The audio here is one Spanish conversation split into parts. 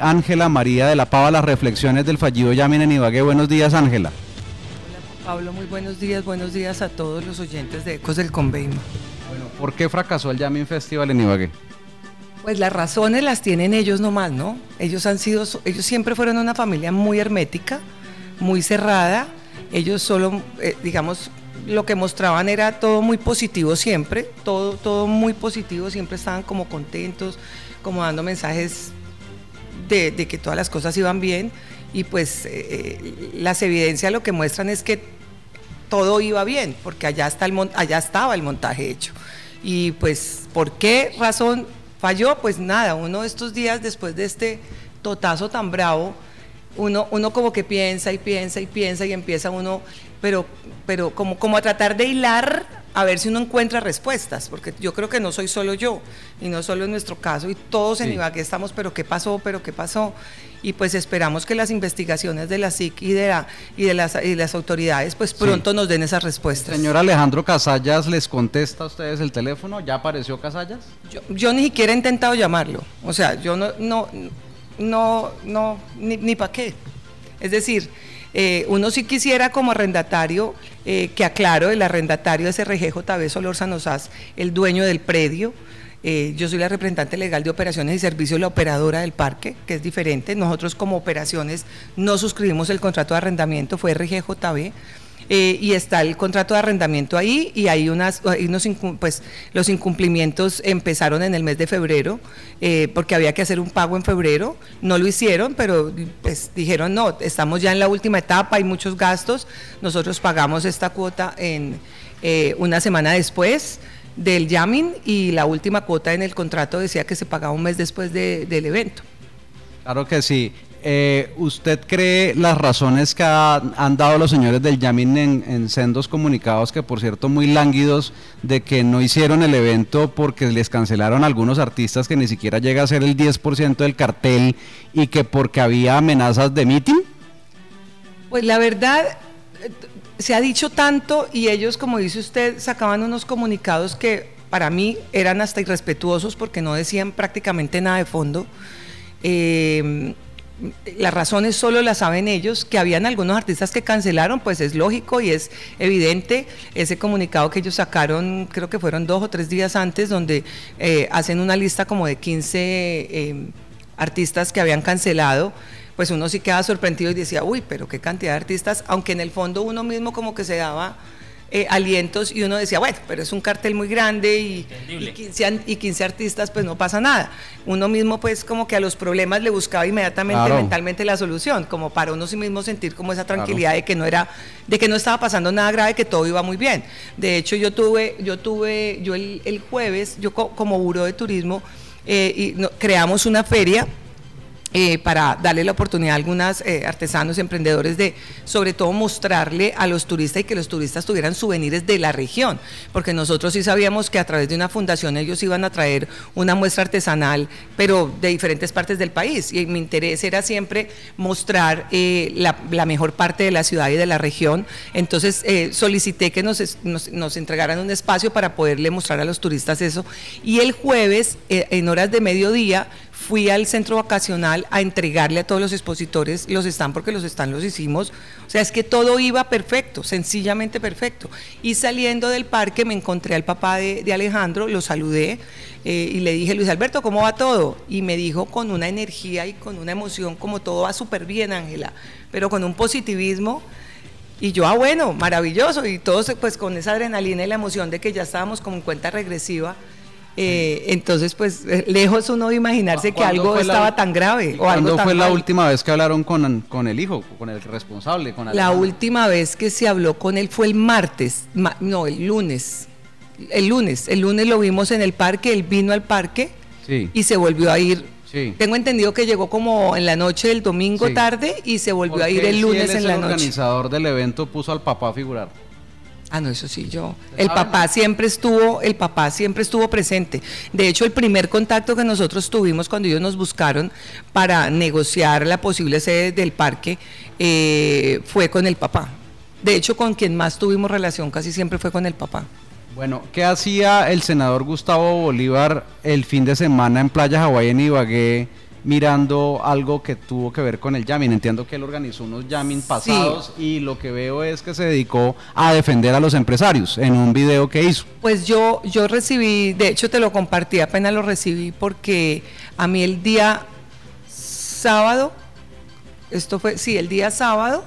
Ángela María de la Pava, las reflexiones del fallido Yamin en Ibagué. Buenos días, Ángela. Hola, Pablo, muy buenos días. Buenos días a todos los oyentes de Ecos del Convenio. Bueno, ¿por qué fracasó el Yamin Festival en Ibagué? Pues las razones las tienen ellos nomás, ¿no? Ellos han sido, ellos siempre fueron una familia muy hermética, muy cerrada. Ellos solo, eh, digamos, lo que mostraban era todo muy positivo siempre, todo, todo muy positivo, siempre estaban como contentos, como dando mensajes de, que todas las cosas iban bien y pues eh, eh, las evidencias lo que muestran es que todo iba bien, porque allá, está el, allá estaba el montaje hecho. Y pues, ¿por qué razón falló? Pues nada, uno de estos días después de este totazo tan bravo, uno, uno como que piensa y piensa y piensa y empieza uno, pero, pero como, como a tratar de hilar a ver si uno encuentra respuestas, porque yo creo que no soy solo yo, y no solo en nuestro caso, y todos en Ibagué estamos, pero ¿qué pasó? ¿Pero qué pasó? Y pues esperamos que las investigaciones de la SIC y de, la, y de, las, y las autoridades pues pronto nos den esas respuestas. Señor Alejandro Casallas, ¿les contesta a ustedes el teléfono? ¿Ya apareció Casallas? Yo, yo ni siquiera he intentado llamarlo, o sea, yo no, no, no, no, ni, ni para qué. Es decir, eh, uno sí quisiera como arrendatario, eh, que aclaro, el arrendatario es RGJB Solórzano Sanozas, el dueño del predio. Eh, yo soy la representante legal de operaciones y servicios, la operadora del parque, que es diferente. Nosotros como operaciones no suscribimos el contrato de arrendamiento, fue RGJB. Eh, y está el contrato de arrendamiento ahí y hay unas, unos, pues los incumplimientos empezaron en el mes de febrero eh, porque había que hacer un pago en febrero, no lo hicieron, pero pues dijeron no, estamos ya en la última etapa, hay muchos gastos, nosotros pagamos esta cuota en eh, una semana después del Yamin y la última cuota en el contrato decía que se pagaba un mes después del evento. Claro que sí. Eh, ¿Usted cree las razones que han dado los señores del Yamin en, sendos comunicados, que por cierto muy lánguidos, de que no hicieron el evento porque les cancelaron algunos artistas que ni siquiera llega a ser el 10% del cartel y que porque había amenazas de mitin? Pues la verdad, se ha dicho tanto y ellos, como dice usted, sacaban unos comunicados que para mí eran hasta irrespetuosos porque no decían prácticamente nada de fondo. Eh, las razones solo las saben ellos, que habían algunos artistas que cancelaron, pues es lógico y es evidente ese comunicado que ellos sacaron, creo que fueron dos o tres días antes, donde eh, hacen una lista como de 15 eh, artistas que habían cancelado. Pues uno sí queda sorprendido y decía, uy, pero qué cantidad de artistas, aunque en el fondo uno mismo como que se daba eh, alientos y uno decía, bueno, pero es un cartel muy grande y, y, 15, y 15 artistas, pues no pasa nada. Uno mismo pues como que a los problemas le buscaba inmediatamente mentalmente la solución, como para uno sí mismo sentir como esa tranquilidad de que no era, de que no estaba pasando nada grave, que todo iba muy bien. De hecho, yo tuve, yo tuve, yo el, jueves, yo como buró de turismo, eh, y creamos una feria eh, para darle la oportunidad a algunos eh, artesanos, emprendedores de, sobre todo, mostrarle a los turistas y que los turistas tuvieran souvenirs de la región, porque nosotros sí sabíamos que a través de una fundación ellos iban a traer una muestra artesanal, pero de diferentes partes del país. Y mi interés era siempre mostrar eh, la, mejor parte de la ciudad y de la región. Entonces solicité que nos, nos, entregaran un espacio para poderle mostrar a los turistas eso. Y el jueves, en horas de mediodía, fui al centro vacacional a entregarle a todos los expositores los están porque los están los hicimos. O sea, es que todo iba perfecto, sencillamente perfecto. Y saliendo del parque me encontré al papá de, Alejandro, lo saludé eh, y le dije, Luis Alberto, ¿cómo va todo? Y me dijo con una energía y con una emoción, como todo va súper bien, Ángela, pero con un positivismo. Y yo, ah, bueno, maravilloso. Y todos pues con esa adrenalina y la emoción de que ya estábamos como en cuenta regresiva eh, entonces, pues, eh, lejos uno de imaginarse que algo estaba tan grave. O ¿Cuándo fue la última vez que hablaron con, con, el hijo, con el responsable? Con la última vez que se habló con él fue el martes, no, el lunes. El lunes, el lunes lo vimos en el parque, él vino al parque y se volvió a ir. Tengo entendido que llegó como en la noche del domingo tarde y se volvió a ir el lunes en la noche. El organizador del evento puso al papá a figurar. Ah, no, eso sí, yo. El papá siempre estuvo, el papá siempre estuvo presente. De hecho, el primer contacto que nosotros tuvimos cuando ellos nos buscaron para negociar la posible sede del parque eh, fue con el papá. De hecho, con quien más tuvimos relación casi siempre fue con el papá. Bueno, ¿qué hacía el senador Gustavo Bolívar el fin de semana en Playa Hawái en Ibagué mirando algo que tuvo que ver con el jamming. Entiendo que él organizó unos jamming pasados y lo que veo es que se dedicó a defender a los empresarios en un video que hizo. Pues yo, yo recibí, de hecho te lo compartí, apenas lo recibí porque a mí el día sábado, esto fue, sí, el día sábado,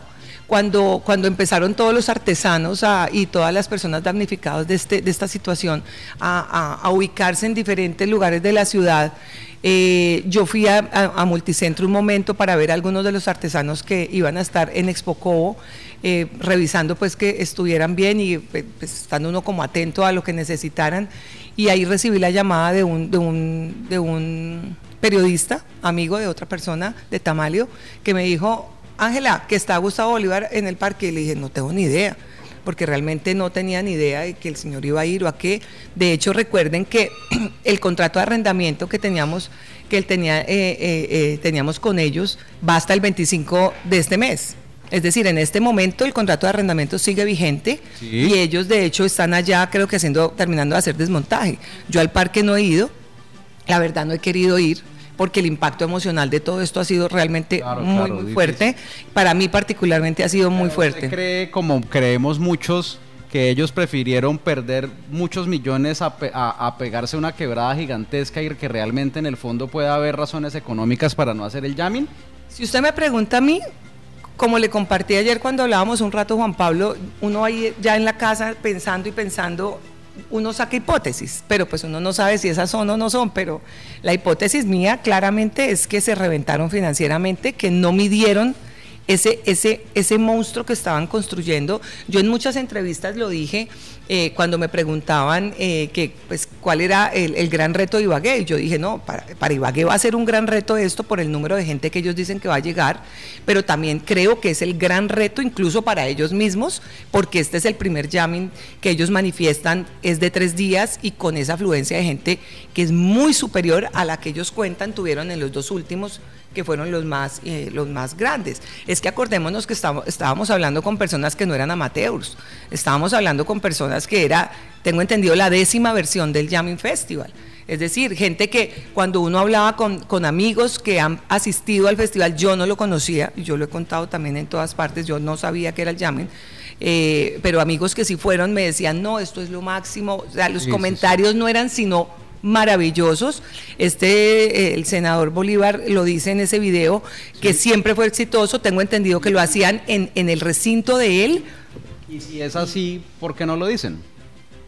cuando, cuando empezaron todos los artesanos y todas las personas damnificadas de, este, de esta situación a, ubicarse en diferentes lugares de la ciudad, eh, yo fui a, Multicentro un momento para ver algunos de los artesanos que iban a estar en Expo Cobo, eh, revisando pues que estuvieran bien y pues, pues, estando uno como atento a lo que necesitaran. Y ahí recibí la llamada de un, de un, de un periodista, amigo de otra persona de Tamalio, que me dijo, Ángela, que está Gustavo Bolívar en el parque. Y le dije, no tengo ni idea, porque realmente no tenía ni idea de que el señor iba a ir o a qué. De hecho, recuerden que el contrato de arrendamiento que teníamos, que él tenía, eh, eh, eh, teníamos con ellos va hasta el 25 de este mes. Es decir, en este momento el contrato de arrendamiento sigue vigente y ellos de hecho están allá, creo que haciendo, terminando de hacer desmontaje. Yo al parque no he ido, la verdad no he querido ir porque el impacto emocional de todo esto ha sido realmente muy, fuerte. Para mí particularmente ha sido muy fuerte. cree, como creemos muchos, que ellos prefirieron perder muchos millones a, pegarse una quebrada gigantesca y que realmente en el fondo pueda haber razones económicas para no hacer el jamming? Si usted me pregunta a mí, como le compartí ayer cuando hablábamos un rato, Juan Pablo, uno ahí ya en la casa pensando y pensando uno saca hipótesis, pero pues uno no sabe si esas son o no son, pero la hipótesis mía claramente es que se reventaron financieramente, que no midieron ese, ese, ese monstruo que estaban construyendo. Yo en muchas entrevistas lo dije eh, cuando me preguntaban eh, que, pues, cuál era el, gran reto de Ibagué. Yo dije, no, para, para, Ibagué va a ser un gran reto esto por el número de gente que ellos dicen que va a llegar, pero también creo que es el gran reto incluso para ellos mismos, porque este es el primer jamming que ellos manifiestan, es de tres días y con esa afluencia de gente que es muy superior a la que ellos cuentan, tuvieron en los dos últimos que fueron los más, eh, los más grandes. Es que acordémonos que estábamos, estábamos hablando con personas que no eran amateurs, estábamos hablando con personas que era, tengo entendido, la décima versión del Jamming Festival. Es decir, gente que cuando uno hablaba con, con, amigos que han asistido al festival, yo no lo conocía, y yo lo he contado también en todas partes, yo no sabía que era el jamming, eh, pero amigos que sí fueron me decían, no, esto es lo máximo, o sea, los comentarios no eran sino maravillosos. Este, eh, el senador Bolívar lo dice en ese video, que siempre fue exitoso. Tengo entendido que lo hacían en, en el recinto de él. Y si es así, ¿por qué no lo dicen?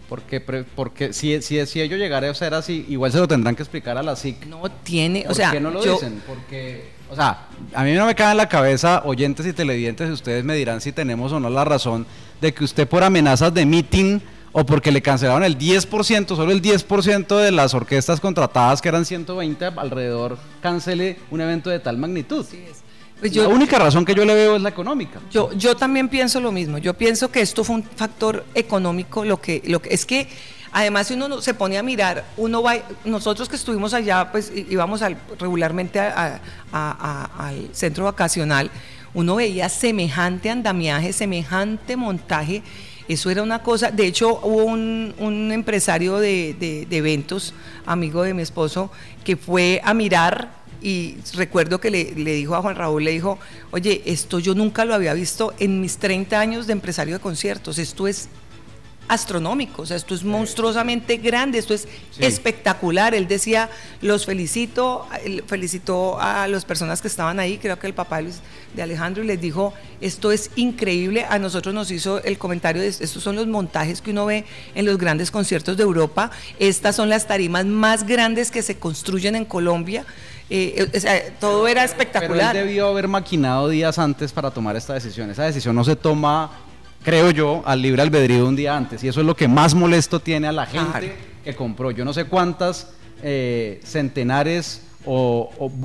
Porque, porque si, si, si ellos llegaran a ser así, igual se lo tendrán que explicar a la SIC. No tiene, o sea. ¿Por qué no lo dicen? Porque, o sea, a mí no me cae en la cabeza, oyentes y televidentes, ustedes me dirán si tenemos o no la razón de que usted por amenazas de meeting o porque le cancelaron el 10%, solo el 10% de las orquestas contratadas, que eran 120 alrededor, cancele un evento de tal magnitud. Pues la única razón que yo le veo es la económica. Yo, yo también pienso lo mismo. Yo pienso que esto fue un factor económico. Lo que, lo que es que, además, si uno se pone a mirar, uno va, nosotros que estuvimos allá, pues íbamos al, regularmente al centro vacacional, uno veía semejante andamiaje, semejante montaje eso era una cosa, de hecho hubo un, empresario de, eventos, amigo de mi esposo, que fue a mirar y recuerdo que le, le, dijo a Juan Raúl, le dijo, oye, esto yo nunca lo había visto en mis 30 años de empresario de conciertos, esto es astronómico, o sea, esto es monstruosamente grande, esto es espectacular. Él decía, los felicito, felicitó a las personas que estaban ahí, creo que el papá de Alejandro, y les dijo, esto es increíble. A nosotros nos hizo el comentario, de, estos son los montajes que uno ve en los grandes conciertos de Europa, estas son las tarimas más grandes que se construyen en Colombia. Eh, o sea, todo era espectacular. Pero él debió haber maquinado días antes para tomar esta decisión. Esa decisión no se toma creo yo, al libre albedrío un día antes. Y eso es lo que más molesto tiene a la gente que compró. Yo no sé cuántas eh, centenares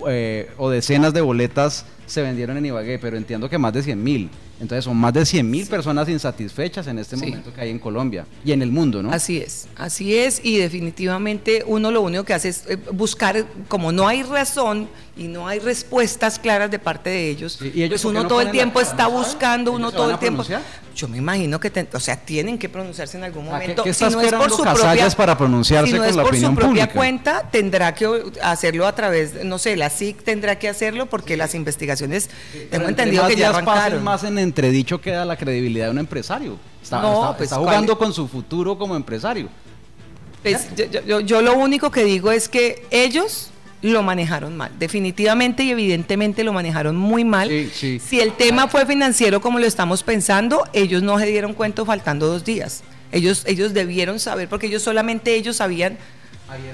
eh, o, decenas de boletas se vendieron en Ibagué, pero entiendo que más de 100 mil. Entonces son más de 100 mil personas insatisfechas en este momento que hay en Colombia y en el mundo, ¿no? Así es, así es y definitivamente uno lo único que hace es eh, buscar, como no hay razón y no hay respuestas claras de parte de ellos, ¿Y ellos pues uno todo el tiempo está buscando, uno todo el tiempo... yo me imagino que, o sea, tienen que pronunciarse en algún momento. ¿Qué, si no es por su propia, para pronunciarse si no es por su propia cuenta, tendrá que hacerlo a través, no sé, la SIC tendrá que hacerlo porque las investigaciones, tengo entendido que ya arrancaron. más en entredicho queda la credibilidad de un empresario. Está, no, pues, jugando con su futuro como empresario. Pues, yo lo único que digo es que ellos lo manejaron mal. Definitivamente y evidentemente lo manejaron muy mal. Si el tema fue financiero como lo estamos pensando, ellos no se dieron cuenta faltando dos días. Ellos, ellos debieron saber, porque ellos solamente ellos sabían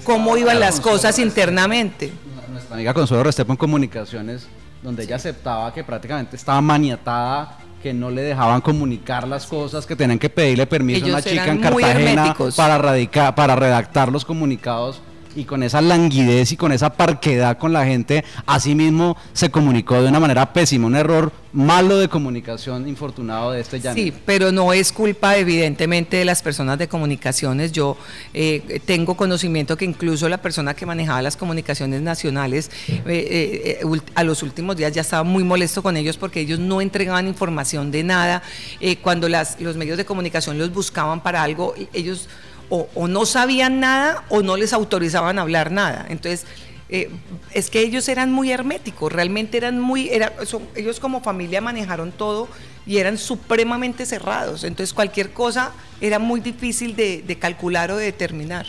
cómo iban las cosas internamente. Nuestra amiga Consuelo Restrepo en Comunicaciones, donde ella aceptaba que prácticamente estaba maniatada que no le dejaban comunicar las cosas, que tenían que pedirle permiso a una chica en Cartagena para, para redactar los comunicados y con esa languidez y con esa parquedad con la gente, así mismo se comunicó de una manera pésima, un error malo de comunicación infortunado de este Sí, pero no es culpa evidentemente de las personas de comunicaciones. Yo eh, tengo conocimiento que incluso la persona que manejaba las comunicaciones nacionales eh, eh, a los últimos días ya estaba muy molesto con ellos porque ellos no entregaban información de nada. cuando las, los medios de comunicación los buscaban para algo, ellos o, no sabían nada o no les autorizaban a hablar nada. Entonces, eh, es que ellos eran muy herméticos, realmente eran muy, ellos como familia manejaron todo y eran supremamente cerrados. Entonces, cualquier cosa era muy difícil de, calcular o de determinar.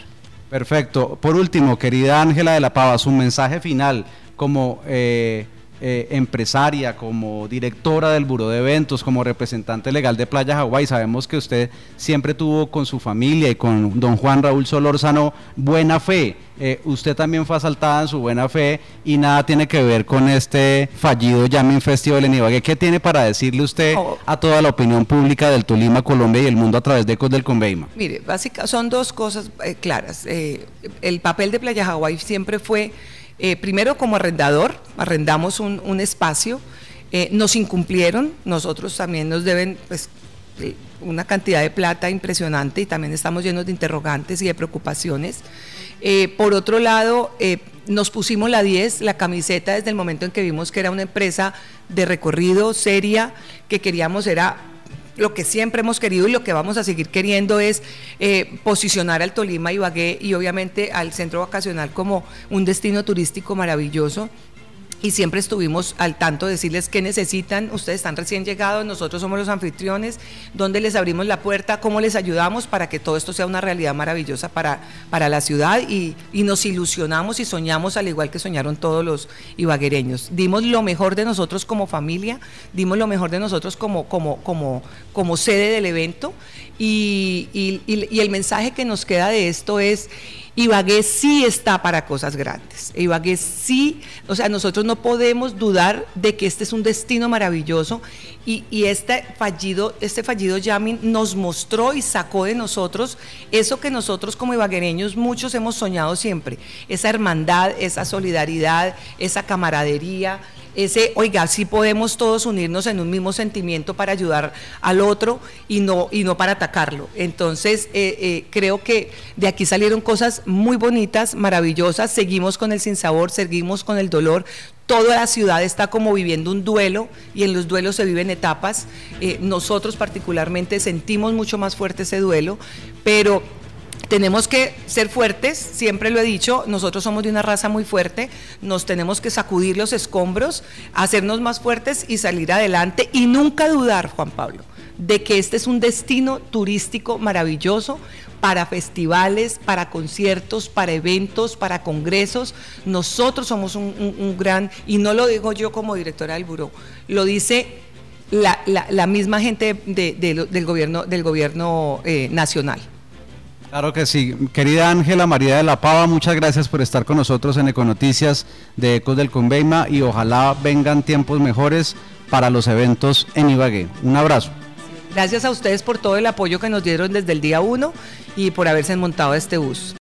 Perfecto. Por último, querida Ángela de la Pava, su mensaje final como... Eh, eh, empresaria, como directora del Buró de Eventos, como representante legal de Playa Hawái. Sabemos que usted siempre tuvo con su familia y con don Juan Raúl Solórzano buena fe. Eh, usted también fue asaltada en su buena fe y nada tiene que ver con este fallido Yamin Festival en Ibagué. ¿Qué tiene para decirle usted oh. a toda la opinión pública del Tolima, Colombia y el mundo a través de Ecos del Conveima? Mire, básicamente son dos cosas eh, claras. el papel de Playa Hawái siempre fue eh, primero como arrendador, arrendamos un, espacio, eh, nos incumplieron, nosotros también nos deben pues, eh, una cantidad de plata impresionante y también estamos llenos de interrogantes y de preocupaciones. por otro lado, nos pusimos la 10, la camiseta desde el momento en que vimos que era una empresa de recorrido seria, que queríamos era lo que siempre hemos querido y lo que vamos a seguir queriendo es eh, posicionar al Tolima, Ibagué y obviamente al centro vacacional como un destino turístico maravilloso y siempre estuvimos al tanto de decirles qué necesitan, ustedes están recién llegados, nosotros somos los anfitriones, dónde les abrimos la puerta, cómo les ayudamos para que todo esto sea una realidad maravillosa para, para la ciudad y, nos ilusionamos y soñamos al igual que soñaron todos los ibaguereños. Dimos lo mejor de nosotros como familia, dimos lo mejor de nosotros como, como, como, como sede del evento. Y, y el mensaje que nos queda de esto es Ibagué sí está para cosas grandes. Ibagué sí, o sea, nosotros no podemos dudar de que este es un destino maravilloso y, este fallido, este fallido Yamin nos mostró y sacó de nosotros eso que nosotros como ibaguereños muchos hemos soñado siempre, esa hermandad, esa solidaridad, esa camaradería, ese, oiga, sí podemos todos unirnos en un mismo sentimiento para ayudar al otro y no, y no para atacarlo. Entonces, eh, eh, creo que de aquí salieron cosas muy bonitas, maravillosas, seguimos con el sinsabor, seguimos con el dolor, toda la ciudad está como viviendo un duelo y en los duelos se viven etapas. Eh, nosotros particularmente sentimos mucho más fuerte ese duelo, pero tenemos que ser fuertes, siempre lo he dicho, nosotros somos de una raza muy fuerte, nos tenemos que sacudir los escombros, hacernos más fuertes y salir adelante y nunca dudar, Juan Pablo, de que este es un destino turístico maravilloso para festivales, para conciertos, para eventos, para congresos. Nosotros somos un, gran, y no lo digo yo como directora del buró, lo dice la, misma gente del gobierno, del gobierno eh, nacional. Claro que sí. Querida Ángela María de la Pava, muchas gracias por estar con nosotros en Econoticias de Ecos del Conveima y ojalá vengan tiempos mejores para los eventos en Ibagué. Un abrazo. Gracias a ustedes por todo el apoyo que nos dieron desde el día uno y por haberse montado este bus.